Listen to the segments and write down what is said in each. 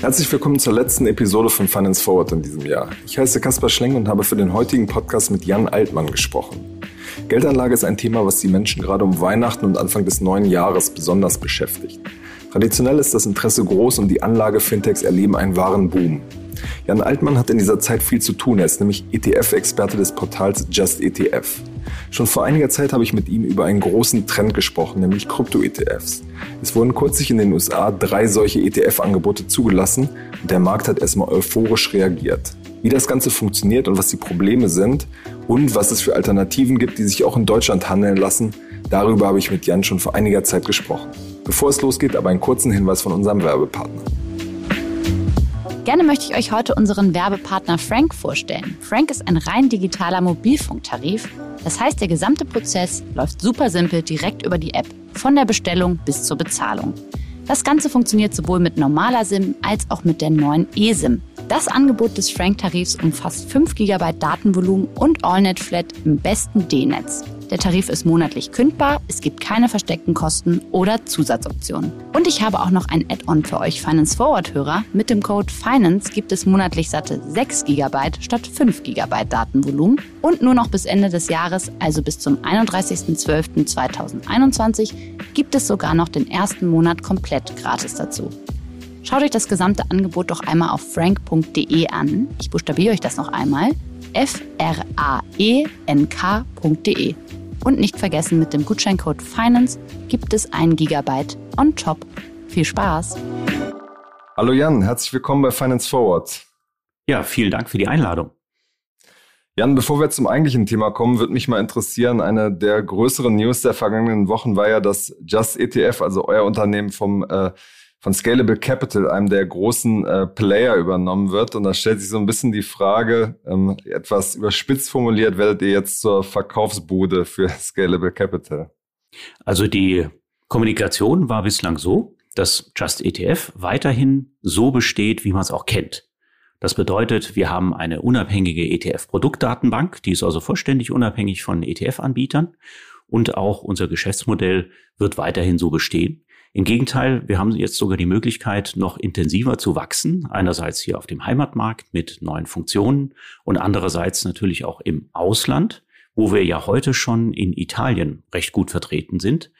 Herzlich willkommen zur letzten Episode von Finance Forward in diesem Jahr. Ich heiße Kaspar Schleng und habe für den heutigen Podcast mit Jan Altmann gesprochen. Geldanlage ist ein Thema, was die Menschen gerade um Weihnachten und Anfang des neuen Jahres besonders beschäftigt. Traditionell ist das Interesse groß und die Anlage-Fintechs erleben einen wahren Boom. Jan Altmann hat in dieser Zeit viel zu tun. Er ist nämlich ETF-Experte des Portals Just ETF. Schon vor einiger Zeit habe ich mit ihm über einen großen Trend gesprochen, nämlich Krypto-ETFs. Es wurden kürzlich in den USA drei solche ETF-Angebote zugelassen und der Markt hat erstmal euphorisch reagiert. Wie das Ganze funktioniert und was die Probleme sind und was es für Alternativen gibt, die sich auch in Deutschland handeln lassen, darüber habe ich mit Jan schon vor einiger Zeit gesprochen. Bevor es losgeht, aber einen kurzen Hinweis von unserem Werbepartner. Gerne möchte ich euch heute unseren Werbepartner Frank vorstellen. Frank ist ein rein digitaler Mobilfunktarif. Das heißt, der gesamte Prozess läuft super simpel direkt über die App, von der Bestellung bis zur Bezahlung. Das Ganze funktioniert sowohl mit normaler SIM als auch mit der neuen eSIM. Das Angebot des Frank-Tarifs umfasst 5 GB Datenvolumen und AllNet Flat im besten D-Netz. Der Tarif ist monatlich kündbar, es gibt keine versteckten Kosten oder Zusatzoptionen. Und ich habe auch noch ein Add-on für euch Finance Forward-Hörer. Mit dem Code FINANCE gibt es monatlich satte 6 GB statt 5 GB Datenvolumen und nur noch bis Ende des Jahres, also bis zum 31.12.2021, gibt es sogar noch den ersten Monat komplett gratis dazu. Schaut euch das gesamte Angebot doch einmal auf frank.de an. Ich buchstabiere euch das noch einmal. f-r-a-e-n-k.de. Und nicht vergessen, mit dem Gutscheincode FINANCE gibt es ein Gigabyte on top. Viel Spaß! Hallo Jan, herzlich willkommen bei Finance Forward. Ja, vielen Dank für die Einladung. Jan, bevor wir zum eigentlichen Thema kommen, würde mich mal interessieren, eine der größeren News der vergangenen Wochen war ja, dass Just ETF, also euer Unternehmen vom äh, von Scalable Capital, einem der großen äh, Player, übernommen wird. Und da stellt sich so ein bisschen die Frage, ähm, etwas überspitzt formuliert, werdet ihr jetzt zur Verkaufsbude für Scalable Capital? Also die Kommunikation war bislang so, dass Just ETF weiterhin so besteht, wie man es auch kennt. Das bedeutet, wir haben eine unabhängige ETF-Produktdatenbank, die ist also vollständig unabhängig von ETF-Anbietern und auch unser Geschäftsmodell wird weiterhin so bestehen. Im Gegenteil, wir haben jetzt sogar die Möglichkeit, noch intensiver zu wachsen. Einerseits hier auf dem Heimatmarkt mit neuen Funktionen und andererseits natürlich auch im Ausland, wo wir ja heute schon in Italien recht gut vertreten sind,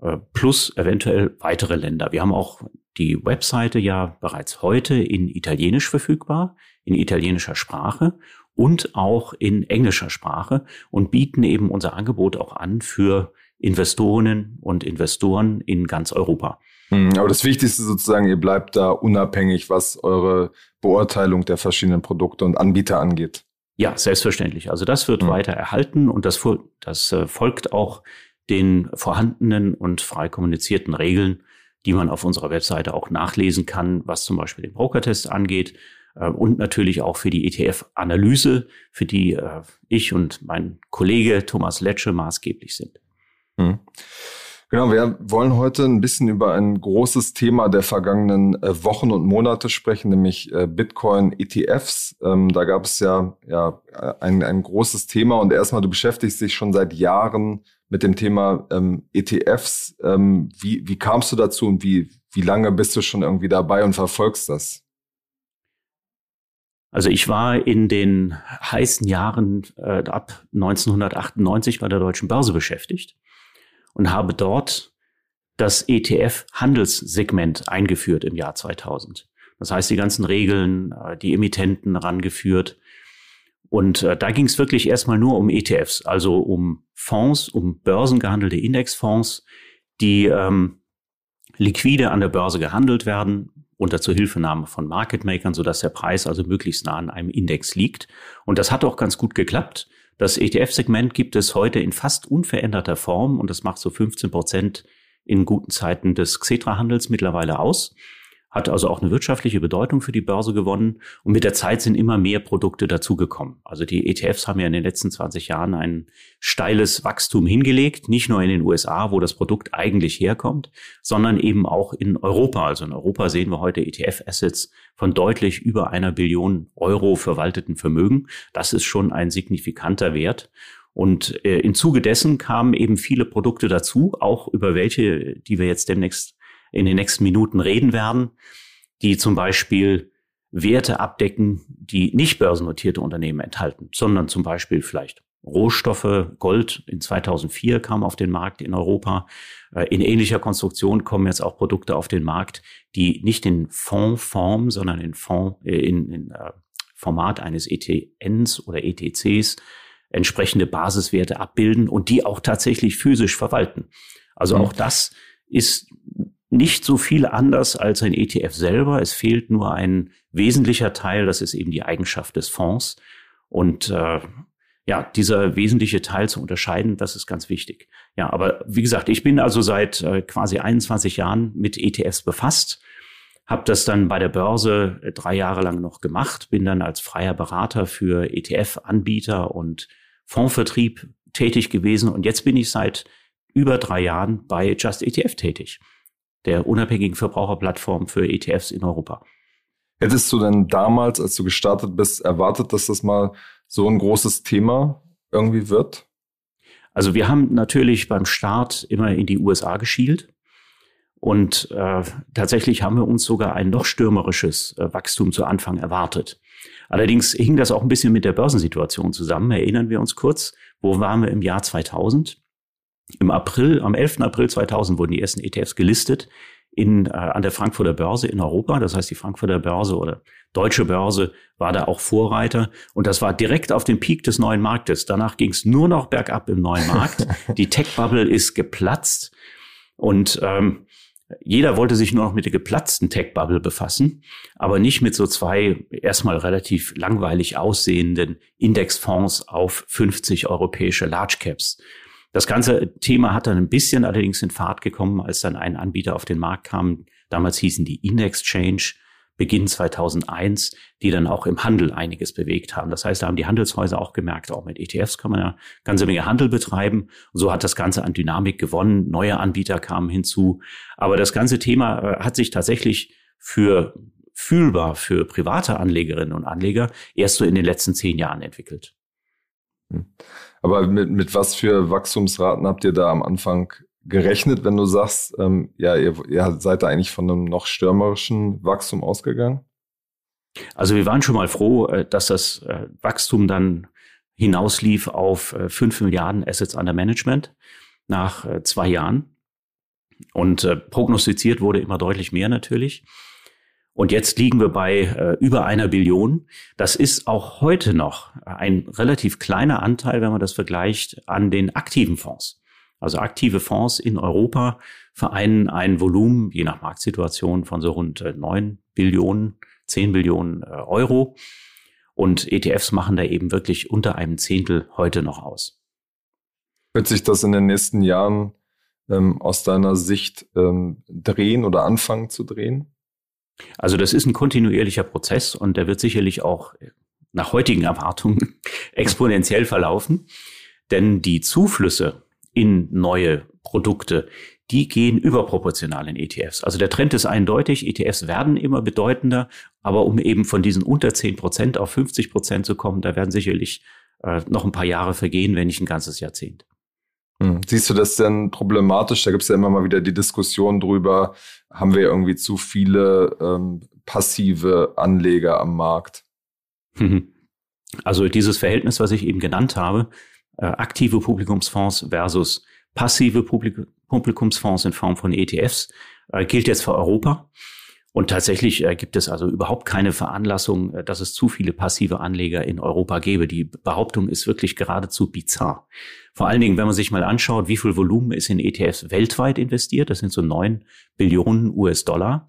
äh, plus eventuell weitere Länder. Wir haben auch die Webseite ja bereits heute in Italienisch verfügbar, in italienischer Sprache und auch in englischer Sprache und bieten eben unser Angebot auch an für Investorinnen und Investoren in ganz Europa. Hm, aber das Wichtigste sozusagen, ihr bleibt da unabhängig, was eure Beurteilung der verschiedenen Produkte und Anbieter angeht. Ja, selbstverständlich. Also das wird mhm. weiter erhalten und das, das äh, folgt auch den vorhandenen und frei kommunizierten Regeln, die man auf unserer Webseite auch nachlesen kann, was zum Beispiel den Brokertest angeht äh, und natürlich auch für die ETF-Analyse, für die äh, ich und mein Kollege Thomas Letsche maßgeblich sind. Hm. Genau, wir wollen heute ein bisschen über ein großes Thema der vergangenen äh, Wochen und Monate sprechen, nämlich äh, Bitcoin-ETFs. Ähm, da gab es ja, ja ein, ein großes Thema und erstmal, du beschäftigst dich schon seit Jahren mit dem Thema ähm, ETFs. Ähm, wie, wie kamst du dazu und wie, wie lange bist du schon irgendwie dabei und verfolgst das? Also ich war in den heißen Jahren äh, ab 1998 bei der Deutschen Börse beschäftigt und habe dort das ETF-Handelssegment eingeführt im Jahr 2000. Das heißt, die ganzen Regeln, äh, die Emittenten rangeführt. Und äh, da ging es wirklich erstmal nur um ETFs, also um Fonds, um börsengehandelte Indexfonds, die ähm, liquide an der Börse gehandelt werden, unter Zuhilfenahme von Market Makern, sodass der Preis also möglichst nah an einem Index liegt. Und das hat auch ganz gut geklappt. Das ETF-Segment gibt es heute in fast unveränderter Form und das macht so 15 Prozent in guten Zeiten des Xetra-Handels mittlerweile aus hat also auch eine wirtschaftliche Bedeutung für die Börse gewonnen. Und mit der Zeit sind immer mehr Produkte dazugekommen. Also die ETFs haben ja in den letzten 20 Jahren ein steiles Wachstum hingelegt, nicht nur in den USA, wo das Produkt eigentlich herkommt, sondern eben auch in Europa. Also in Europa sehen wir heute ETF-Assets von deutlich über einer Billion Euro verwalteten Vermögen. Das ist schon ein signifikanter Wert. Und äh, im Zuge dessen kamen eben viele Produkte dazu, auch über welche, die wir jetzt demnächst in den nächsten Minuten reden werden, die zum Beispiel Werte abdecken, die nicht börsennotierte Unternehmen enthalten, sondern zum Beispiel vielleicht Rohstoffe, Gold in 2004 kam auf den Markt in Europa. Äh, in ähnlicher Konstruktion kommen jetzt auch Produkte auf den Markt, die nicht in Fondsform, sondern in Fonds, äh, in, in äh, Format eines ETNs oder ETCs entsprechende Basiswerte abbilden und die auch tatsächlich physisch verwalten. Also mhm. auch das ist nicht so viel anders als ein ETF selber. Es fehlt nur ein wesentlicher Teil, das ist eben die Eigenschaft des Fonds. Und äh, ja, dieser wesentliche Teil zu unterscheiden, das ist ganz wichtig. Ja, aber wie gesagt, ich bin also seit äh, quasi 21 Jahren mit ETFs befasst, habe das dann bei der Börse äh, drei Jahre lang noch gemacht, bin dann als freier Berater für ETF-Anbieter und Fondsvertrieb tätig gewesen und jetzt bin ich seit über drei Jahren bei Just ETF tätig, der unabhängigen Verbraucherplattform für ETFs in Europa. Hättest du denn damals, als du gestartet bist, erwartet, dass das mal so ein großes Thema irgendwie wird? Also wir haben natürlich beim Start immer in die USA geschielt. Und äh, tatsächlich haben wir uns sogar ein noch stürmerisches äh, Wachstum zu Anfang erwartet. Allerdings hing das auch ein bisschen mit der Börsensituation zusammen. Erinnern wir uns kurz, wo waren wir im Jahr 2000? Im April, am 11. April 2000 wurden die ersten ETFs gelistet in, äh, an der Frankfurter Börse in Europa. Das heißt, die Frankfurter Börse oder deutsche Börse war da auch Vorreiter. Und das war direkt auf dem Peak des neuen Marktes. Danach ging es nur noch bergab im neuen Markt. die Tech-Bubble ist geplatzt. Und ähm, jeder wollte sich nur noch mit der geplatzten Tech-Bubble befassen, aber nicht mit so zwei erstmal relativ langweilig aussehenden Indexfonds auf 50 europäische Large Caps. Das ganze Thema hat dann ein bisschen allerdings in Fahrt gekommen, als dann ein Anbieter auf den Markt kam. Damals hießen die Indexchange Beginn 2001, die dann auch im Handel einiges bewegt haben. Das heißt, da haben die Handelshäuser auch gemerkt, auch mit ETFs kann man ja ganze Menge Handel betreiben. Und so hat das Ganze an Dynamik gewonnen. Neue Anbieter kamen hinzu. Aber das ganze Thema äh, hat sich tatsächlich für fühlbar für private Anlegerinnen und Anleger erst so in den letzten zehn Jahren entwickelt. Hm. Aber mit, mit was für Wachstumsraten habt ihr da am Anfang gerechnet, wenn du sagst, ähm, ja, ihr, ihr seid da eigentlich von einem noch stürmerischen Wachstum ausgegangen? Also wir waren schon mal froh, äh, dass das äh, Wachstum dann hinauslief auf 5 äh, Milliarden Assets under Management nach zwei Jahren. Und prognostiziert wurde immer deutlich mehr natürlich. Und jetzt liegen wir bei über einer Billion. Das ist auch heute noch ein relativ kleiner Anteil, wenn man das vergleicht, an den aktiven Fonds. Also aktive Fonds in Europa vereinen ein Volumen, je nach Marktsituation, von so rund 9 äh, Billionen, 10 Billionen äh, Euro. Und ETFs machen da eben wirklich unter einem Zehntel heute noch aus. Wird sich das in den nächsten Jahren ähm, aus deiner Sicht ähm, drehen oder anfangen zu drehen? Also das ist ein kontinuierlicher Prozess und der wird sicherlich auch nach heutigen Erwartungen exponentiell verlaufen. Denn die Zuflüsse in neue Produkte, die gehen überproportional in ETFs. Also der Trend ist eindeutig, ETFs werden immer bedeutender, aber um eben von diesen unter 10 Prozent auf 50 Prozent zu kommen, da werden sicherlich äh, noch ein paar Jahre vergehen, wenn nicht ein ganzes Jahrzehnt. Hm. Siehst du das denn problematisch? Da gibt es ja immer mal wieder die Diskussion drüber, haben wir irgendwie zu viele ähm, passive Anleger am Markt? Also dieses Verhältnis, was ich eben genannt habe, äh, aktive Publikumsfonds versus passive Publik Publikumsfonds in Form von ETFs äh, gilt jetzt für Europa. Und tatsächlich äh, gibt es also überhaupt keine Veranlassung, äh, dass es zu viele passive Anleger in Europa gäbe. Die Behauptung ist wirklich geradezu bizarr. Vor allen Dingen, wenn man sich mal anschaut, wie viel Volumen ist in ETFs weltweit investiert, das sind so neun Billionen US-Dollar.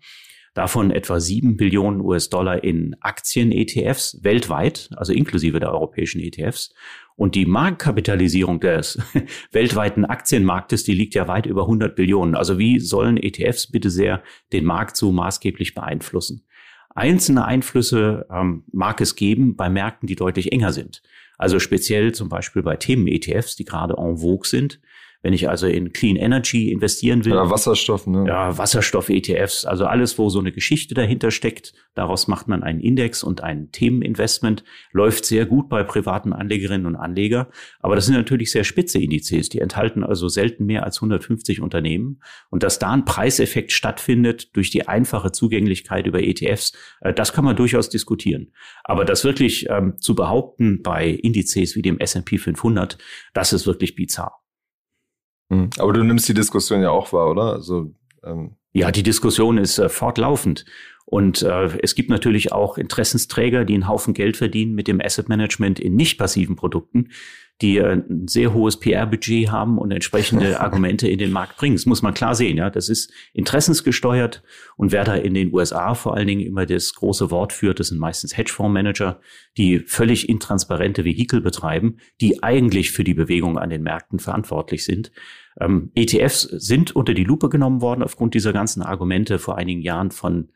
Davon etwa sieben Billionen US-Dollar in Aktien-ETFs weltweit, also inklusive der europäischen ETFs. Und die Marktkapitalisierung des weltweiten Aktienmarktes, die liegt ja weit über 100 Billionen. Also wie sollen ETFs bitte sehr den Markt so maßgeblich beeinflussen? Einzelne Einflüsse ähm, mag es geben bei Märkten, die deutlich enger sind. Also speziell zum Beispiel bei Themen-ETFs, die gerade en vogue sind. Wenn ich also in Clean Energy investieren will. Ja, Wasserstoff, ne? Ja, Wasserstoff-ETFs, also alles, wo so eine Geschichte dahinter steckt. Daraus macht man einen Index und ein Themeninvestment. Läuft sehr gut bei privaten Anlegerinnen und Anleger. Aber das sind natürlich sehr spitze Indizes. Die enthalten also selten mehr als 150 Unternehmen. Und dass da ein Preiseffekt stattfindet durch die einfache Zugänglichkeit über ETFs, äh, das kann man durchaus diskutieren. Aber das wirklich ähm, zu behaupten bei Indizes wie dem S&P 500, das ist wirklich bizarr. Hm. Aber du nimmst die Diskussion ja auch wahr, oder? Also ähm ja, die Diskussion ist äh, fortlaufend. Und äh, es gibt natürlich auch Interessensträger, die einen Haufen Geld verdienen mit dem Asset Management in nicht passiven Produkten, die äh, ein sehr hohes PR-Budget haben und entsprechende Argumente in den Markt bringen. Das muss man klar sehen. Ja, das ist interessensgesteuert. Und wer da in den USA vor allen Dingen immer das große Wort führt, das sind meistens Hedgefondsmanager, die völlig intransparente Vehikel betreiben, die eigentlich für die Bewegung an den Märkten verantwortlich sind. Ähm, ETFs sind unter die Lupe genommen worden aufgrund dieser ganzen Argumente vor einigen Jahren von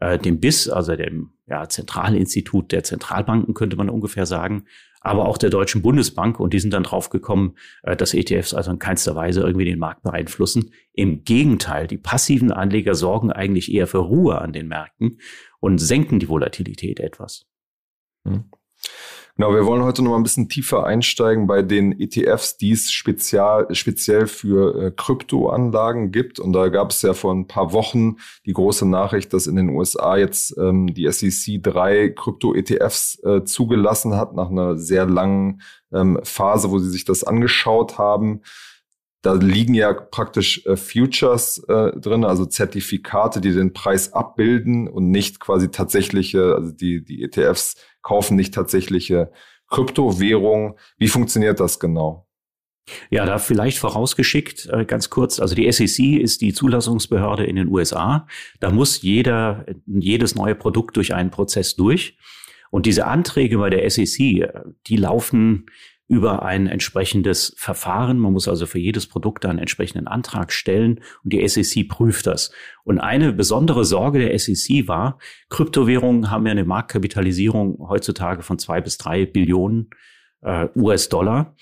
äh, dem BIS, also dem ja, Zentralinstitut der Zentralbanken, könnte man ungefähr sagen, aber auch der Deutschen Bundesbank. Und die sind dann draufgekommen, äh, dass ETFs also in keinster Weise irgendwie den Markt beeinflussen. Im Gegenteil, die passiven Anleger sorgen eigentlich eher für Ruhe an den Märkten und senken die Volatilität etwas. Hm. Genau, wir wollen heute noch mal ein bisschen tiefer einsteigen bei den ETFs, die es spezial, speziell für äh, Kryptoanlagen gibt. Und da gab es ja vor ein paar Wochen die große Nachricht, dass in den USA jetzt ähm, die SEC drei Krypto-ETFs äh, zugelassen hat nach einer sehr langen ähm, Phase, wo sie sich das angeschaut haben. Da liegen ja praktisch äh, Futures äh, drin, also Zertifikate, die den Preis abbilden und nicht quasi tatsächliche, also die, die ETFs kaufen nicht tatsächliche Kryptowährungen. Wie funktioniert das genau? Ja, da vielleicht vorausgeschickt, äh, ganz kurz. Also die SEC ist die Zulassungsbehörde in den USA. Da muss jeder, jedes neue Produkt durch einen Prozess durch. Und diese Anträge bei der SEC, äh, die laufen über ein entsprechendes Verfahren. Man muss also für jedes Produkt einen entsprechenden Antrag stellen und die SEC prüft das. Und eine besondere Sorge der SEC war, Kryptowährungen haben ja eine Marktkapitalisierung heutzutage von zwei bis drei Billionen äh, US-Dollar.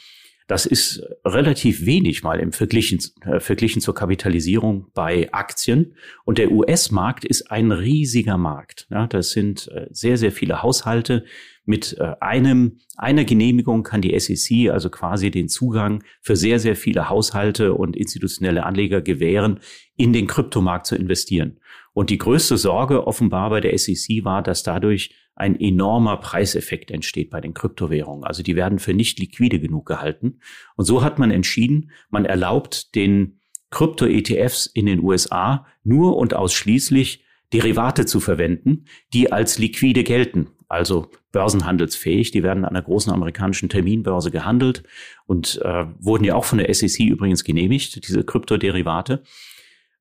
Das ist relativ wenig mal im Verglichen, äh, verglichen zur Kapitalisierung bei Aktien. Und der US-Markt ist ein riesiger Markt. Ja, das sind äh, sehr, sehr viele Haushalte. Mit äh, einem, einer Genehmigung kann die SEC also quasi den Zugang für sehr, sehr viele Haushalte und institutionelle Anleger gewähren, in den Kryptomarkt zu investieren. Und die größte Sorge offenbar bei der SEC war, dass dadurch ein enormer Preiseffekt entsteht bei den Kryptowährungen. Also die werden für nicht liquide genug gehalten. Und so hat man entschieden, man erlaubt den Krypto-ETFs in den USA nur und ausschließlich Derivate zu verwenden, die als liquide gelten, also börsenhandelsfähig. Die werden an einer großen amerikanischen Terminbörse gehandelt und äh, wurden ja auch von der SEC übrigens genehmigt, diese Kryptoderivate.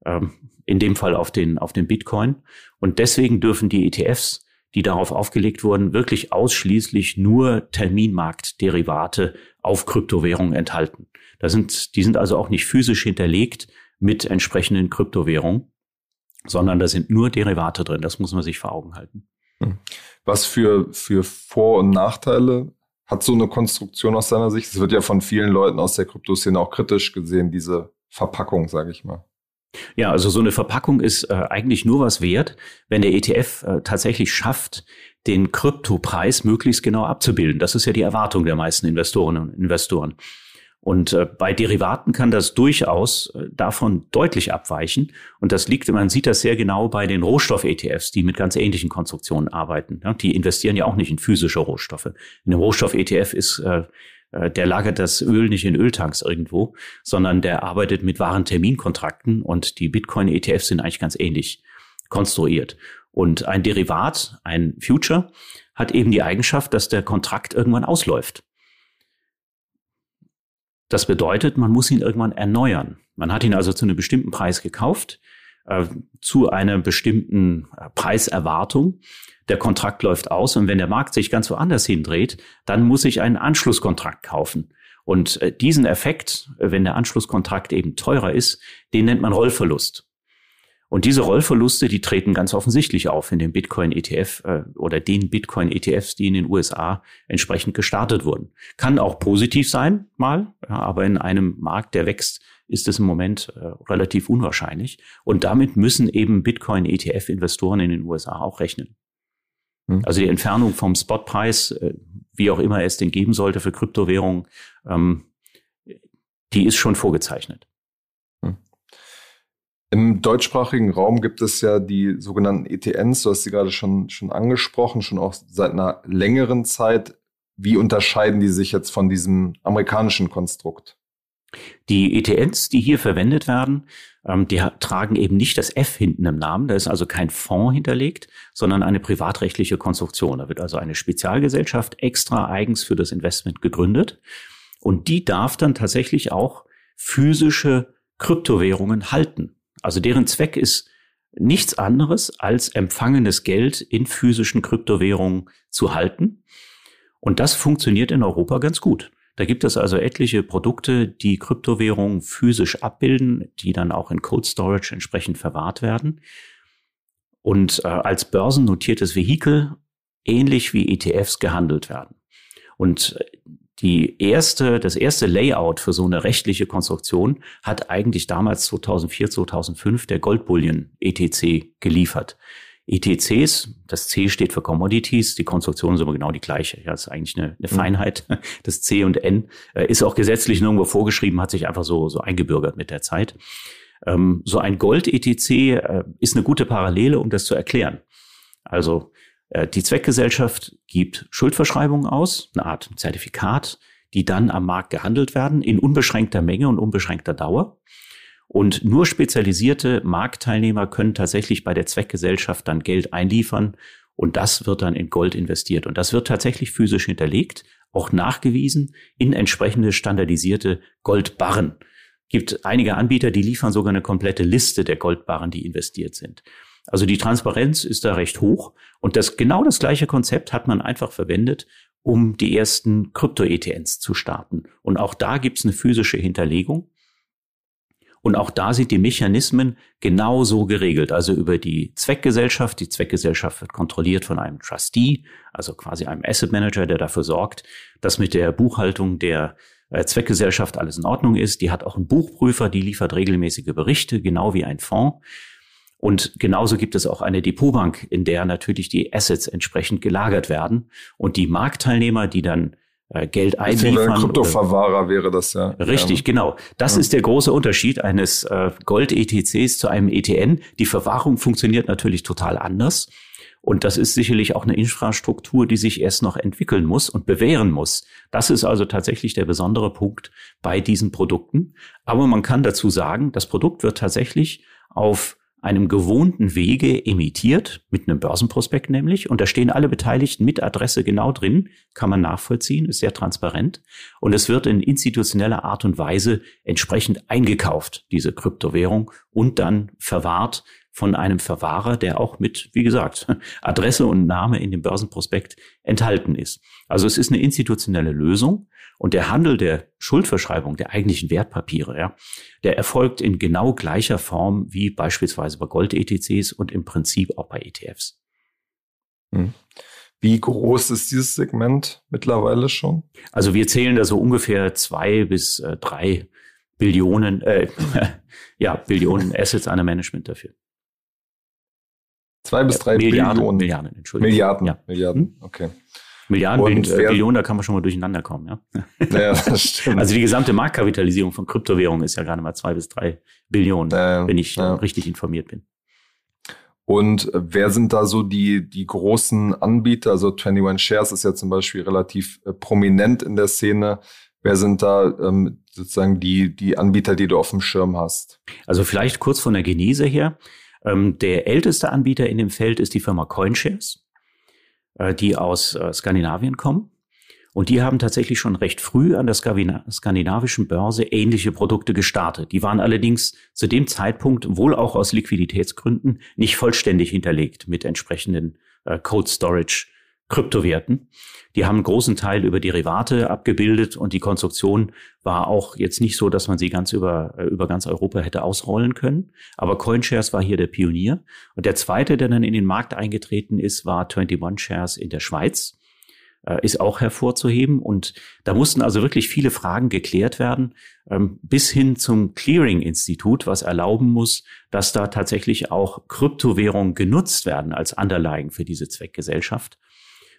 Ähm, in dem Fall auf den, auf den Bitcoin. Und deswegen dürfen die ETFs die darauf aufgelegt wurden, wirklich ausschließlich nur Terminmarktderivate auf Kryptowährungen enthalten. Da sind, die sind also auch nicht physisch hinterlegt mit entsprechenden Kryptowährungen, sondern da sind nur Derivate drin. Das muss man sich vor Augen halten. Hm. Was für, für Vor- und Nachteile hat so eine Konstruktion aus seiner Sicht? Es wird ja von vielen Leuten aus der Kryptoszene auch kritisch gesehen, diese Verpackung, sage ich mal. Ja, also so eine Verpackung ist äh, eigentlich nur was wert, wenn der ETF äh, tatsächlich schafft, den Kryptopreis möglichst genau abzubilden. Das ist ja die Erwartung der meisten Investorinnen und Investoren. Und äh, bei Derivaten kann das durchaus äh, davon deutlich abweichen. Und das liegt, man sieht das sehr genau bei den Rohstoff-ETFs, die mit ganz ähnlichen Konstruktionen arbeiten. Ja, die investieren ja auch nicht in physische Rohstoffe. In einem Rohstoff-ETF ist äh, der lagert das Öl nicht in Öltanks irgendwo, sondern der arbeitet mit wahren Terminkontrakten und die Bitcoin-ETFs sind eigentlich ganz ähnlich konstruiert. Und ein Derivat, ein Future, hat eben die Eigenschaft, dass der Kontrakt irgendwann ausläuft. Das bedeutet, man muss ihn irgendwann erneuern. Man hat ihn also zu einem bestimmten Preis gekauft, äh, zu einer bestimmten äh, Preiserwartung der Kontrakt läuft aus und wenn der Markt sich ganz woanders hindreht, dann muss ich einen Anschlusskontrakt kaufen. Und äh, diesen Effekt, äh, wenn der Anschlusskontrakt eben teurer ist, den nennt man Rollverlust. Und diese Rollverluste, die treten ganz offensichtlich auf in dem Bitcoin-ETF äh, oder den Bitcoin-ETFs, die in den USA entsprechend gestartet wurden. Kann auch positiv sein, mal, ja, aber in einem Markt, der wächst ist es im Moment äh, relativ unwahrscheinlich. Und damit müssen eben Bitcoin-ETF-Investoren in den USA auch rechnen. Hm. Also die Entfernung vom Spotpreis, äh, wie auch immer es den geben sollte für Kryptowährungen, ähm, die ist schon vorgezeichnet. Im deutschsprachigen Raum gibt es ja die sogenannten ETNs, du hast sie gerade schon, schon angesprochen, schon auch seit einer längeren Zeit. Wie unterscheiden die sich jetzt von diesem amerikanischen Konstrukt? Die ETNs, die hier verwendet werden, ähm, die tragen eben nicht das F hinten im Namen. Da ist also kein Fonds hinterlegt, sondern eine privatrechtliche Konstruktion. Da wird also eine Spezialgesellschaft extra eigens für das Investment gegründet. Und die darf dann tatsächlich auch physische Kryptowährungen halten. Also deren Zweck ist nichts anderes als empfangenes Geld in physischen Kryptowährungen zu halten. Und das funktioniert in Europa ganz gut. Da gibt es also etliche Produkte, die Kryptowährungen physisch abbilden, die dann auch in Code Storage entsprechend verwahrt werden. Und äh, als börsennotiertes Vehikel ähnlich wie ETFs gehandelt werden. Und die erste, das erste Layout für so eine rechtliche Konstruktion hat eigentlich damals 2004, 2005 der Goldbullion ETC geliefert. ETCs, das C steht für Commodities, die Konstruktion ist aber genau die gleiche. Ja, ist eigentlich eine, eine mhm. Feinheit. Das C und N äh, ist auch gesetzlich nirgendwo vorgeschrieben, hat sich einfach so, so eingebürgert mit der Zeit. Ähm, so ein Gold-ETC äh, ist eine gute Parallele, um das zu erklären. Also die Zweckgesellschaft gibt Schuldverschreibungen aus, eine Art Zertifikat, die dann am Markt gehandelt werden in unbeschränkter Menge und unbeschränkter Dauer. Und nur spezialisierte Marktteilnehmer können tatsächlich bei der Zweckgesellschaft dann Geld einliefern und das wird dann in Gold investiert. Und das wird tatsächlich physisch hinterlegt, auch nachgewiesen in entsprechende standardisierte Goldbarren. Gibt einige Anbieter, die liefern sogar eine komplette Liste der Goldbarren, die investiert sind. Also die Transparenz ist da recht hoch und das genau das gleiche Konzept hat man einfach verwendet, um die ersten Krypto-ETNs zu starten. Und auch da gibt's eine physische Hinterlegung. Und auch da sind die Mechanismen genauso geregelt, also über die Zweckgesellschaft. Die Zweckgesellschaft wird kontrolliert von einem Trustee, also quasi einem Asset Manager, der dafür sorgt, dass mit der Buchhaltung der äh, Zweckgesellschaft alles in Ordnung ist. Die hat auch einen Buchprüfer, die liefert regelmäßige Berichte, genau wie ein Fonds. Und genauso gibt es auch eine Depotbank, in der natürlich die Assets entsprechend gelagert werden. Und die Marktteilnehmer, die dann äh, Geld einliefern. Ein Kryptoverwahrer wäre das ja. Richtig, ja. genau. Das ja. ist der große Unterschied eines äh, Gold-ETCs zu einem ETN. Die Verwahrung funktioniert natürlich total anders. Und das ist sicherlich auch eine Infrastruktur, die sich erst noch entwickeln muss und bewähren muss. Das ist also tatsächlich der besondere Punkt bei diesen Produkten. Aber man kann dazu sagen, das Produkt wird tatsächlich auf einem gewohnten Wege emittiert, mit einem Börsenprospekt nämlich. Und da stehen alle Beteiligten mit Adresse genau drin, kann man nachvollziehen, ist sehr transparent. Und es wird in institutioneller Art und Weise entsprechend eingekauft, diese Kryptowährung, und dann verwahrt von einem Verwahrer, der auch mit, wie gesagt, Adresse und Name in dem Börsenprospekt enthalten ist. Also es ist eine institutionelle Lösung und der Handel der Schuldverschreibung, der eigentlichen Wertpapiere, ja, der erfolgt in genau gleicher Form wie beispielsweise bei Gold-ETCs und im Prinzip auch bei ETFs. Hm. Wie groß ist dieses Segment mittlerweile schon? Also wir zählen da so ungefähr zwei bis äh, drei Billionen, äh, ja, Billionen Assets under Management dafür. Zwei bis drei Milliarden, Billionen. Milliarden, Entschuldigung. Milliarden, ja. Milliarden, hm? okay. Milliarden, und wer, Billionen, da kann man schon mal durcheinander kommen, ja. ja das stimmt. Also die gesamte Marktkapitalisierung von Kryptowährungen ist ja gerade mal zwei bis drei Billionen, äh, wenn ich ja. richtig informiert bin. Und wer sind da so die, die großen Anbieter? Also 21 Shares ist ja zum Beispiel relativ äh, prominent in der Szene. Wer sind da ähm, sozusagen die, die Anbieter, die du auf dem Schirm hast? Also vielleicht kurz von der Genese her. Ähm, der älteste Anbieter in dem Feld ist die Firma CoinShares, äh, die aus äh, Skandinavien kommen. Und die haben tatsächlich schon recht früh an der skandinavischen Börse ähnliche Produkte gestartet. Die waren allerdings zu dem Zeitpunkt wohl auch aus Liquiditätsgründen nicht vollständig hinterlegt mit entsprechenden äh, Code Storage Kryptowerten. Die haben einen großen Teil über Derivate abgebildet und die Konstruktion war auch jetzt nicht so, dass man sie ganz über, äh, über ganz Europa hätte ausrollen können. Aber CoinShares war hier der Pionier. Und der zweite, der dann in den Markt eingetreten ist, war 21 Shares in der Schweiz. äh, ist auch hervorzuheben. Und da mussten also wirklich viele Fragen geklärt werden, ähm, bis hin zum Clearing-Institut, was erlauben muss, dass da tatsächlich auch Kryptowährungen genutzt werden als Underlying für diese Zweckgesellschaft.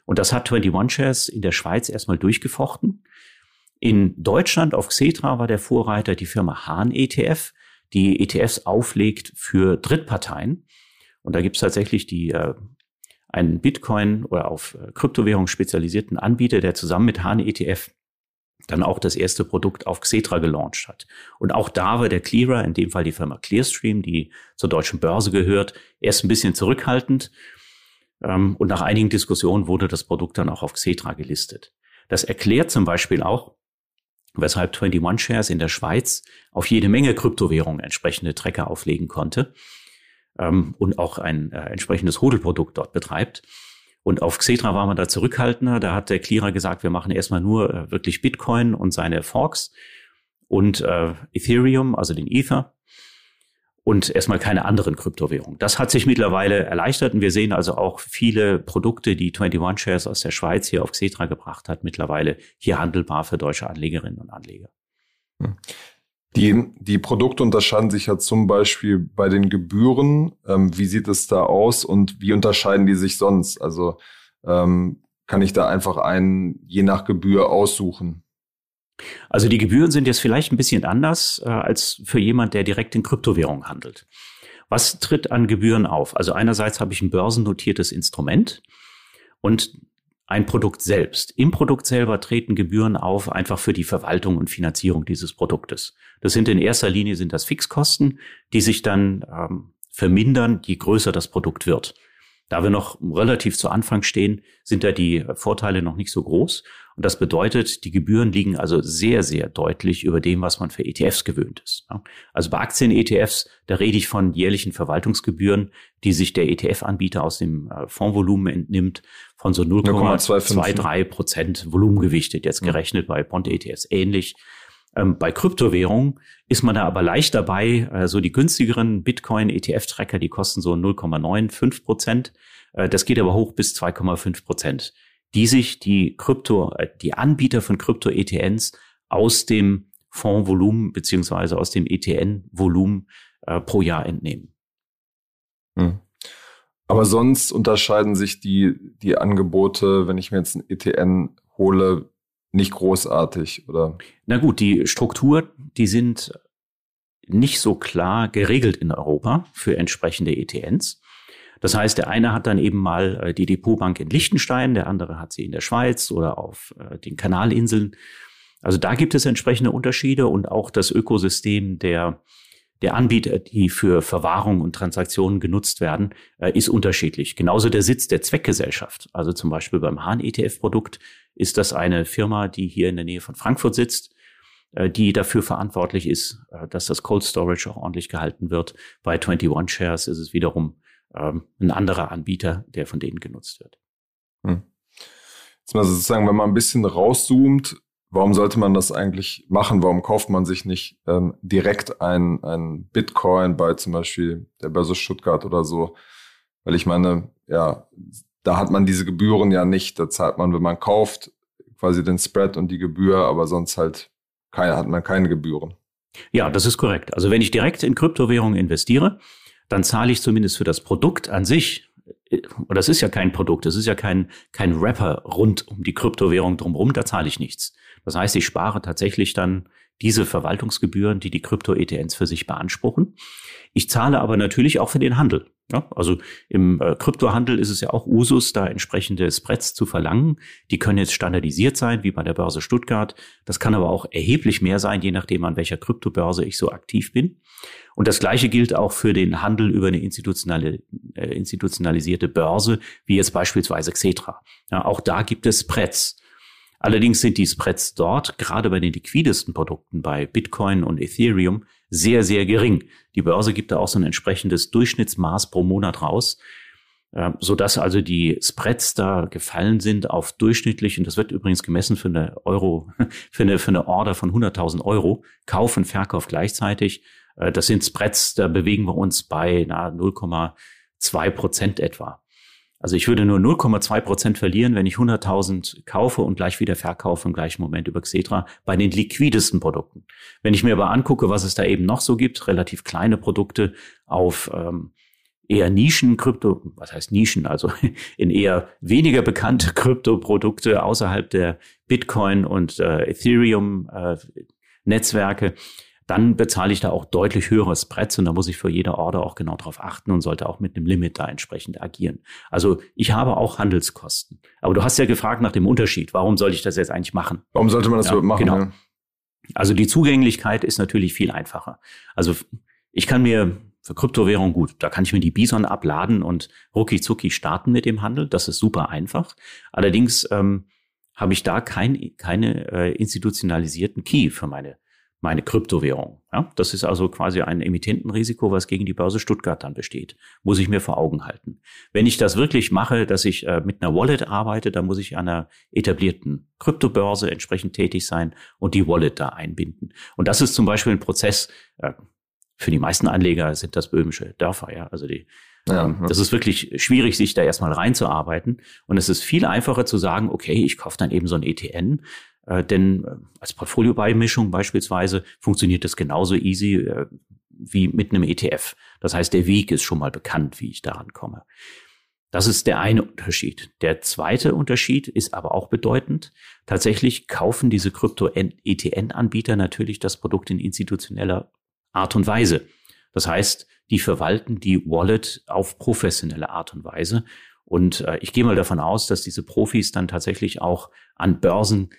Und das hat 21 Shares in der Schweiz erstmal durchgefochten. In Deutschland auf Xetra war der Vorreiter die Firma Hahn ETF, die ETFs auflegt für Drittparteien. Und da gibt es tatsächlich die äh, einen Bitcoin oder auf äh, Kryptowährung spezialisierten Anbieter, der zusammen mit Hahn ETF dann auch das erste Produkt auf Xetra gelauncht hat. Und auch da war der Clearer, in dem Fall die Firma Clearstream, die zur deutschen Börse gehört, erst ein bisschen zurückhaltend. Ähm, und nach einigen Diskussionen wurde das Produkt dann auch auf Xetra gelistet. Das erklärt zum Beispiel auch, weshalb 21 Shares in der Schweiz auf jede Menge Kryptowährungen entsprechende Tracker auflegen konnte ähm, und auch ein äh, entsprechendes Hodelprodukt dort betreibt. Und auf Xetra war man da zurückhaltender. Da hat der Clearer gesagt, wir machen erstmal nur äh, wirklich Bitcoin und seine Forks und äh, Ethereum, also den Ether und erstmal keine anderen Kryptowährungen. Das hat sich mittlerweile erleichtert und wir sehen also auch viele Produkte, die 21 Shares aus der Schweiz hier auf Xetra gebracht hat, mittlerweile hier handelbar für deutsche Anlegerinnen und Anleger. Hm. Die, die Produkte unterscheiden sich ja zum Beispiel bei den Gebühren. Ähm, wie sieht es da aus und wie unterscheiden die sich sonst? Also ähm, kann ich da einfach einen je nach Gebühr aussuchen? Also die Gebühren sind jetzt vielleicht ein bisschen anders äh, als für jemand, der direkt in Kryptowährungen handelt. Was tritt an Gebühren auf? Also einerseits habe ich ein börsennotiertes Instrument und ein Produkt selbst. Im Produkt selber treten Gebühren auf, einfach für die Verwaltung und Finanzierung dieses Produktes. Das sind in erster Linie sind das Fixkosten, die sich dann ähm, vermindern, je größer das Produkt wird. Da wir noch relativ zu Anfang stehen, sind da die Vorteile noch nicht so groß. Und das bedeutet, die Gebühren liegen also sehr, sehr deutlich über dem, was man für ETFs gewöhnt ist. Also bei Aktien-ETFs, da rede ich von jährlichen Verwaltungsgebühren, die sich der ETF-Anbieter aus dem äh, Fondsvolumen entnimmt, von so 0,23 Prozent Volumengewichtet, jetzt gerechnet bei Bond-ETFs ähnlich. Ähm, bei Kryptowährungen ist man da aber leicht dabei. Äh, so die günstigeren Bitcoin-ETF-Tracker, die kosten so 0,95 Prozent. Äh, das geht aber hoch bis 2,5 Prozent die sich die Krypto, äh, die Anbieter von Krypto-ETNs aus dem Fondsvolumen beziehungsweise aus dem ETN-Volumen äh, pro Jahr entnehmen. Hm. Aber sonst unterscheiden sich die, die Angebote, wenn ich mir jetzt ein ETN hole, nicht großartig, oder? Na gut, die Struktur, die sind nicht so klar geregelt in Europa für entsprechende ETNs. Das heißt, der eine hat dann eben mal äh, die Depotbank in Liechtenstein, der andere hat sie in der Schweiz oder auf äh, den Kanalinseln. Also da gibt es entsprechende Unterschiede und auch das Ökosystem der der Anbieter, die für Verwahrung und Transaktionen genutzt werden, äh, ist unterschiedlich. Genauso der Sitz der Zweckgesellschaft. Also zum Beispiel beim Hahn-ETF-Produkt ist das eine Firma, die hier in der Nähe von Frankfurt sitzt, die dafür verantwortlich ist, dass das Cold Storage auch ordentlich gehalten wird. Bei 21 Shares ist es wiederum ähm, ein anderer Anbieter, der von denen genutzt wird. Hm. Jetzt mal sozusagen, wenn man ein bisschen rauszoomt, warum sollte man das eigentlich machen? Warum kauft man sich nicht ähm, direkt ein, ein Bitcoin bei zum Beispiel der Börse Stuttgart oder so? Weil ich meine, ja, da hat man diese Gebühren ja nicht. Da zahlt man, wenn man kauft, quasi den Spread und die Gebühr, aber sonst halt keine, hat man keine Gebühren. Ja, das ist korrekt. Also wenn ich direkt in Kryptowährungen investiere, dann zahle ich zumindest für das Produkt an sich, und das ist ja kein Produkt, das ist ja kein, kein Rapper rund um die Kryptowährung drumherum, da zahle ich nichts. Das heißt, ich spare tatsächlich dann diese Verwaltungsgebühren, die die Krypto-ETNs für sich beanspruchen. Ich zahle aber natürlich auch für den Handel. Ja, also im äh, Kryptohandel ist es ja auch Usus, da entsprechende Spreads zu verlangen. Die können jetzt standardisiert sein, wie bei der Börse Stuttgart. Das kann aber auch erheblich mehr sein, je nachdem, an welcher Kryptobörse ich so aktiv bin. Und das Gleiche gilt auch für den Handel über eine institutionale, äh, institutionalisierte Börse, wie jetzt beispielsweise Xetra. Ja, auch da gibt es Spreads. Allerdings sind die Spreads dort, gerade bei den liquidesten Produkten, bei Bitcoin und Ethereum, sehr, sehr gering. Die Börse gibt da auch so ein entsprechendes Durchschnittsmaß pro Monat raus, äh, so dass also die Spreads da gefallen sind auf durchschnittlich, und das wird übrigens gemessen für eine Euro, für eine, für eine Order von 100.000 Euro, Kauf und Verkauf gleichzeitig. Äh, das sind Spreads, da bewegen wir uns bei 0,2 Prozent etwa. Also ich würde nur 0,2 Prozent verlieren, wenn ich 100.000 kaufe und gleich wieder verkaufe im gleichen Moment über Xetra bei den liquidesten Produkten. Wenn ich mir aber angucke, was es da eben noch so gibt, relativ kleine Produkte auf ähm, eher Nischen-Krypto, was heißt Nischen, also in eher weniger bekannte Kryptoprodukte außerhalb der Bitcoin und äh, Ethereum äh, dann bezahle ich da auch deutlich höheres Spreads und da muss ich für jede Order auch genau darauf achten und sollte auch mit einem Limit da entsprechend agieren. Also ich habe auch Handelskosten. Aber du hast ja gefragt nach dem Unterschied. Warum soll ich das jetzt eigentlich machen? Warum sollte man das ja, machen? Genau. Ja. Also die Zugänglichkeit ist natürlich viel einfacher. Also ich kann mir für Kryptowährung gut, da kann ich mir die Bison abladen und rucki zucki starten mit dem Handel. Das ist super einfach. Allerdings ähm, habe ich da kein, keine äh, institutionalisierten Key für meine meine Kryptowährung. Ja, das ist also quasi ein Emittentenrisiko, was gegen die Börse Stuttgart dann besteht. Muss ich mir vor Augen halten. Wenn ich das wirklich mache, dass ich äh, mit einer Wallet arbeite, dann muss ich an einer etablierten Kryptobörse entsprechend tätig sein und die Wallet da einbinden. Und das ist zum Beispiel ein Prozess, äh, für die meisten Anleger sind das böhmische Dörfer, ja. Also die ja, ähm, ja. Das ist wirklich schwierig, sich da erstmal reinzuarbeiten. Und es ist viel einfacher zu sagen, okay, ich kaufe dann eben so ein ETN, denn äh, als Portfoliobeimischung beispielsweise funktioniert das genauso easy äh, wie mit einem ETF. Das heißt, der Weg ist schon mal bekannt, wie ich daran komme. Das ist der eine Unterschied. Der zweite Unterschied ist aber auch bedeutend. Tatsächlich kaufen diese Krypto-ETN-Anbieter natürlich das Produkt in institutioneller Art und Weise. Das heißt, die verwalten die Wallet auf professionelle Art und Weise. Und äh, ich gehe mal davon aus, dass diese Profis dann tatsächlich auch an Börsen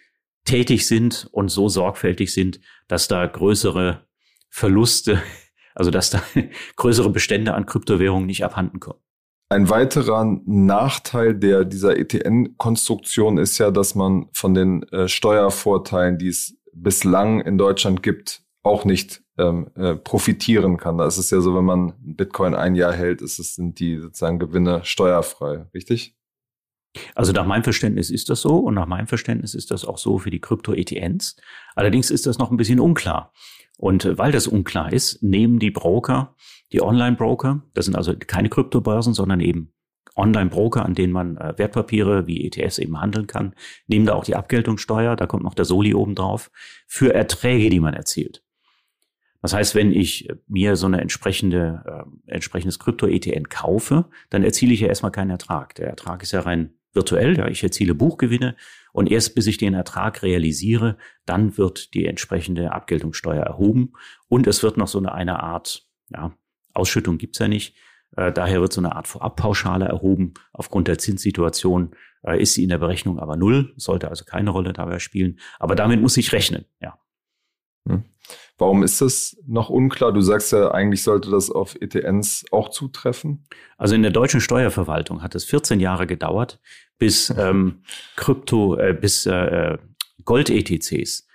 tätig sind und so sorgfältig sind, dass da größere Verluste, also dass da größere Bestände an Kryptowährungen nicht abhanden kommen. Ein weiterer Nachteil der, dieser ETN-Konstruktion ist ja, dass man von den äh, Steuervorteilen, die es bislang in Deutschland gibt, auch nicht ähm, äh, profitieren kann. Da ist es ja so, wenn man Bitcoin ein Jahr hält, ist es, sind die sozusagen Gewinne steuerfrei, richtig? Also nach meinem Verständnis ist das so und nach meinem Verständnis ist das auch so für die Krypto-ETNs. Allerdings ist das noch ein bisschen unklar. Und äh, weil das unklar ist, nehmen die Broker, die Online-Broker, das sind also keine Kryptobörsen, sondern eben Online-Broker, an denen man äh, Wertpapiere wie ETFs eben handeln kann, nehmen da auch die Abgeltungssteuer, da kommt noch der Soli oben drauf, für Erträge, die man erzielt. Das heißt, wenn ich mir so eine entsprechende, äh, entsprechendes Krypto-ETN kaufe, dann erziele ich ja erstmal keinen Ertrag. Der Ertrag ist ja rein virtuell, ja, ich erziele Buchgewinne und erst bis ich den Ertrag realisiere, dann wird die entsprechende Abgeltungssteuer erhoben und es wird noch so eine, eine Art, ja, Ausschüttung gibt's ja nicht, äh, daher wird so eine Art Vorabpauschale erhoben. Aufgrund der Zinssituation äh, ist sie in der Berechnung aber null, sollte also keine Rolle dabei spielen, aber damit muss ich rechnen, ja. Hm. Warum ist das noch unklar? Du sagst ja, eigentlich sollte das auf ETNs auch zutreffen. Also in der deutschen Steuerverwaltung hat es 14 Jahre gedauert, bis ähm, Krypto, äh, bis äh, Gold-ETCs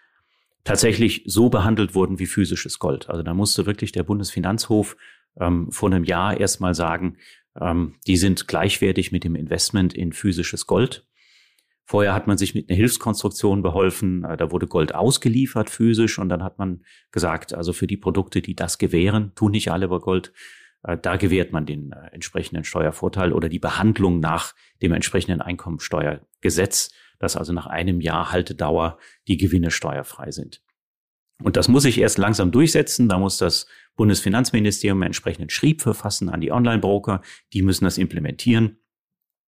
tatsächlich so behandelt wurden wie physisches Gold. Also da musste wirklich der Bundesfinanzhof ähm, vor einem Jahr erstmal sagen, ähm, die sind gleichwertig mit dem Investment in physisches Gold. Vorher hat man sich mit einer Hilfskonstruktion beholfen. Äh, da wurde Gold ausgeliefert physisch und dann hat man gesagt, also für die Produkte, die das gewähren, tun nicht alle über Gold, äh, da gewährt man den äh, entsprechenden Steuervorteil oder die Behandlung nach dem entsprechenden Einkommensteuergesetz, dass also nach einem Jahr Haltedauer die Gewinne steuerfrei sind. Und das muss sich erst langsam durchsetzen. Da muss das Bundesfinanzministerium entsprechenden Schrieb verfassen an die Online-Broker. Die müssen das implementieren.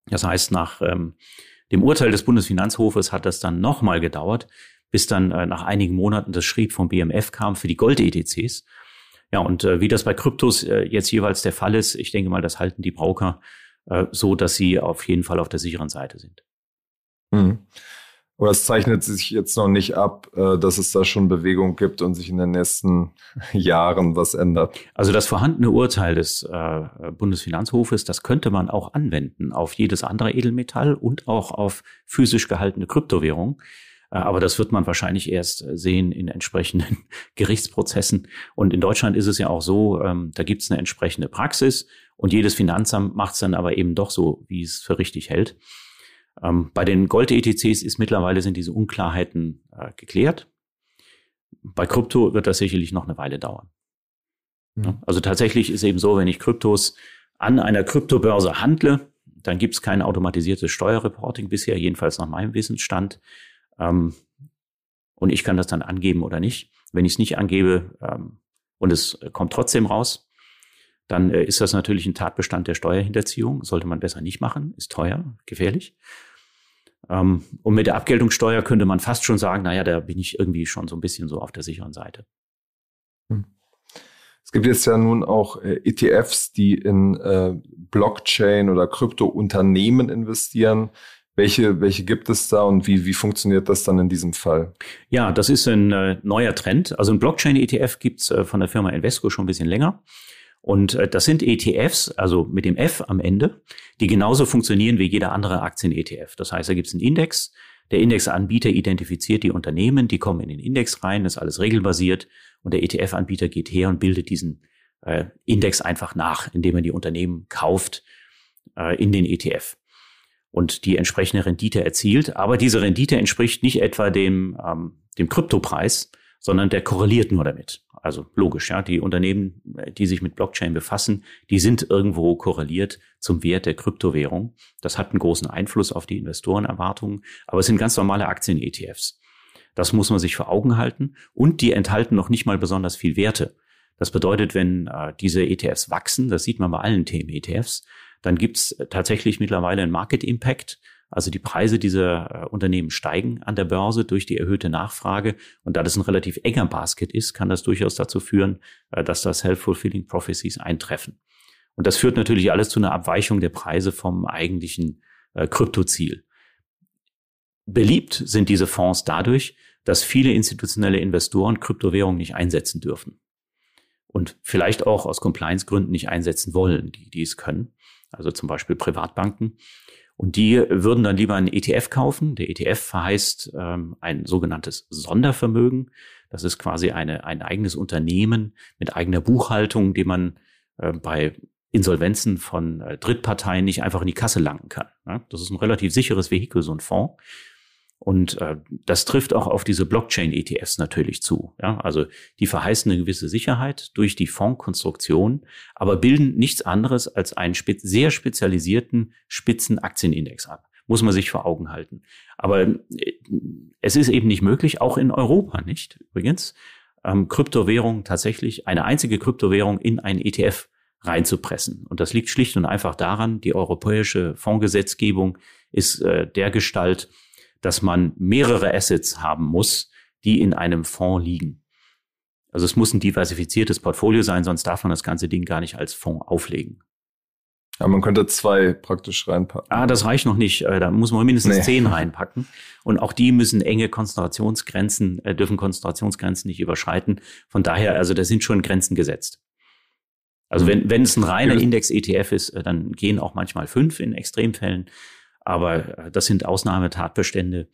Das heißt, nach ähm, dem Urteil des Bundesfinanzhofes hat das dann nochmal gedauert, bis dann äh, nach einigen Monaten das Schrieb vom BMF kam für die Gold-ETCs. Ja, und äh, wie das bei Kryptos äh, jetzt jeweils der Fall ist, ich denke mal, das halten die Broker äh, so, dass sie auf jeden Fall auf der sicheren Seite sind. Mhm. Oder es zeichnet sich jetzt noch nicht ab, äh, dass es da schon Bewegung gibt und sich in den nächsten Jahren was ändert. Also das vorhandene Urteil des äh, Bundesfinanzhofes, das könnte man auch anwenden auf jedes andere Edelmetall und auch auf physisch gehaltene Kryptowährungen. Äh, aber das wird man wahrscheinlich erst sehen in entsprechenden Gerichtsprozessen. Und in Deutschland ist es ja auch so, ähm, da gibt es eine entsprechende Praxis und jedes Finanzamt macht es dann aber eben doch so, wie es für richtig hält. Ähm, bei den Gold-ETCs ist mittlerweile sind diese Unklarheiten äh, geklärt. Bei Krypto wird das sicherlich noch eine Weile dauern. Mhm. Also tatsächlich ist eben so, wenn ich Kryptos an einer Kryptobörse handle, dann gibt es kein automatisiertes Steuerreporting bisher, jedenfalls nach meinem Wissensstand. Ähm, und ich kann das dann angeben oder nicht. Wenn ich es nicht angebe ähm, und es kommt trotzdem raus, dann äh, ist das natürlich ein Tatbestand der Steuerhinterziehung. Sollte man besser nicht machen, ist teuer, gefährlich. Ähm, und mit der Abgeltungssteuer könnte man fast schon sagen, naja, da bin ich irgendwie schon so ein bisschen so auf der sicheren Seite. Hm. Es gibt jetzt ja nun auch äh, ETFs, die in äh, Blockchain oder Kryptounternehmen investieren. Welche, welche gibt es da und wie, wie funktioniert das dann in diesem Fall? Ja, das ist ein äh, neuer Trend. Also ein Blockchain-ETF gibt's äh, von der Firma Invesco schon ein bisschen länger. Und äh, das sind ETFs, also mit dem F am Ende, die genauso funktionieren wie jeder andere Aktien-ETF. Das heißt, da gibt's einen Index. Der Indexanbieter identifiziert die Unternehmen, die kommen in den Index rein, das ist alles regelbasiert. Und der ETF-Anbieter geht her und bildet diesen äh, Index einfach nach, indem er die Unternehmen kauft äh, in den ETF und die entsprechende Rendite erzielt. Aber diese Rendite entspricht nicht etwa dem, ähm, dem Kryptopreis, sondern der korreliert nur damit. Also logisch, ja, die Unternehmen, die sich mit Blockchain befassen, die sind irgendwo korreliert zum Wert der Kryptowährung. Das hat einen großen Einfluss auf die Investorenerwartungen, aber es sind ganz normale Aktien-ETFs. Das muss man sich vor Augen halten und die enthalten noch nicht mal besonders viel Werte. Das bedeutet, wenn äh, diese ETFs wachsen, das sieht man bei allen Themen-ETFs, dann gibt's tatsächlich mittlerweile einen Market Impact. Also die Preise dieser äh, Unternehmen steigen an der Börse durch die erhöhte Nachfrage. Und da das ein relativ enger Basket ist, kann das durchaus dazu führen, äh, dass da Self-Fulfilling Prophecies eintreffen. Und das führt natürlich alles zu einer Abweichung der Preise vom eigentlichen äh, Kryptoziel. Beliebt sind diese Fonds dadurch, dass viele institutionelle Investoren Kryptowährungen nicht einsetzen dürfen. Und vielleicht auch aus Compliance-Gründen nicht einsetzen wollen, die, die es können also zum Beispiel Privatbanken. Und die würden dann lieber einen ETF kaufen. Der ETF verheißt ähm, ein sogenanntes Sondervermögen. Das ist quasi eine, ein eigenes Unternehmen mit eigener Buchhaltung, die man äh, bei Insolvenzen von äh, Drittparteien nicht einfach in die Kasse langen kann. Ja? Das ist ein relativ sicheres Vehikel, so ein Fonds. Und äh, das trifft auch auf diese Blockchain-ETFs natürlich zu. Ja? Also die verheißen eine gewisse Sicherheit durch die Fondskonstruktion, aber bilden nichts anderes als einen spe sehr spezialisierten Spitzenaktienindex ab. Muss man sich vor Augen halten. Aber äh, es ist eben nicht möglich, auch in Europa nicht übrigens, ähm, Kryptowährung tatsächlich, eine einzige Kryptowährung in einen ETF reinzupressen. Und das liegt schlicht und einfach daran, die europäische Fondsgesetzgebung ist äh, der Gestalt, dass man mehrere Assets haben muss, die in einem Fonds liegen. Also es muss ein diversifiziertes Portfolio sein, sonst darf man das ganze Ding gar nicht als Fonds auflegen. Ja, man könnte zwei praktisch reinpacken. Ah, das reicht noch nicht. Äh, da muss man mindestens nee. zehn reinpacken. Und auch die müssen enge Konzentrationsgrenzen, äh, dürfen Konzentrationsgrenzen nicht überschreiten. Von daher, also da sind schon Grenzen gesetzt. Also wenn, wenn es ein reiner Index-ETF ist, äh, dann gehen auch manchmal fünf in Extremfällen. Aber äh, das sind Ausnahmetatbestände.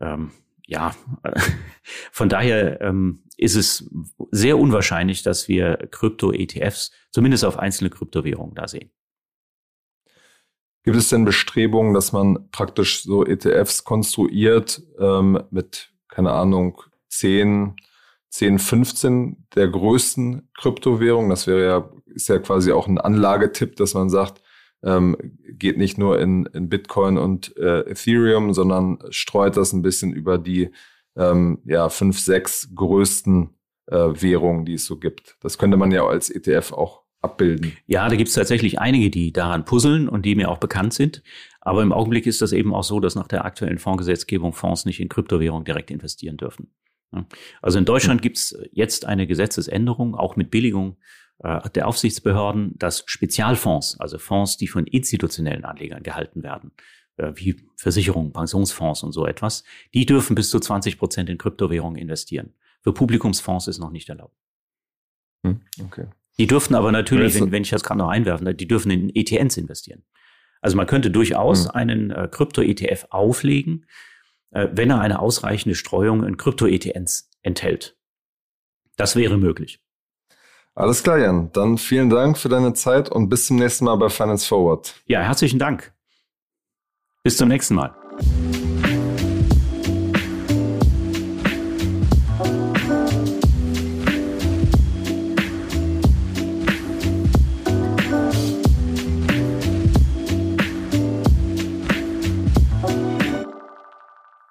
Ähm, ja, von daher ähm, ist es sehr unwahrscheinlich, dass wir Krypto-ETFs zumindest auf einzelne Kryptowährungen da sehen. Gibt es denn Bestrebungen, dass man praktisch so ETFs konstruiert ähm, mit, keine Ahnung, 10, 10, 15 der größten Kryptowährungen? Das wäre ja, ist ja quasi auch ein Anlagetipp, dass man sagt, ähm, geht nicht nur in, in Bitcoin und äh, Ethereum, sondern streut das ein bisschen über die ähm, ja, fünf, sechs größten äh, Währungen, die es so gibt. Das könnte man ja als ETF auch abbilden. Ja, da gibt es tatsächlich einige, die daran puzzeln und die mir auch bekannt sind. Aber im Augenblick ist das eben auch so, dass nach der aktuellen Fondsgesetzgebung Fonds nicht in Kryptowährungen direkt investieren dürfen. Also in Deutschland gibt es jetzt eine Gesetzesänderung, auch mit Billigung äh, der Aufsichtsbehörden, dass Spezialfonds, also Fonds, die von institutionellen Anlegern gehalten werden, äh, wie Versicherungen, Pensionsfonds und so etwas, die dürfen bis zu 20 Prozent in Kryptowährungen investieren. Für Publikumsfonds ist noch nicht erlaubt. Hm, okay. Die dürften aber natürlich, wenn, wenn ich das gerade noch einwerfen, die dürfen in ETNs investieren. Also man könnte durchaus hm. einen äh, Krypto-ETF auflegen, äh, wenn er eine ausreichende Streuung in Krypto-ETNs enthält. Das wäre möglich. Alles klar, Jan. Dann vielen Dank für deine Zeit und bis zum nächsten Mal bei Finance Forward. Ja, herzlichen Dank. Bis zum nächsten Mal.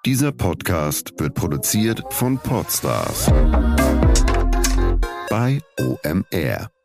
Dieser Podcast wird produziert von Podstars bei OMR.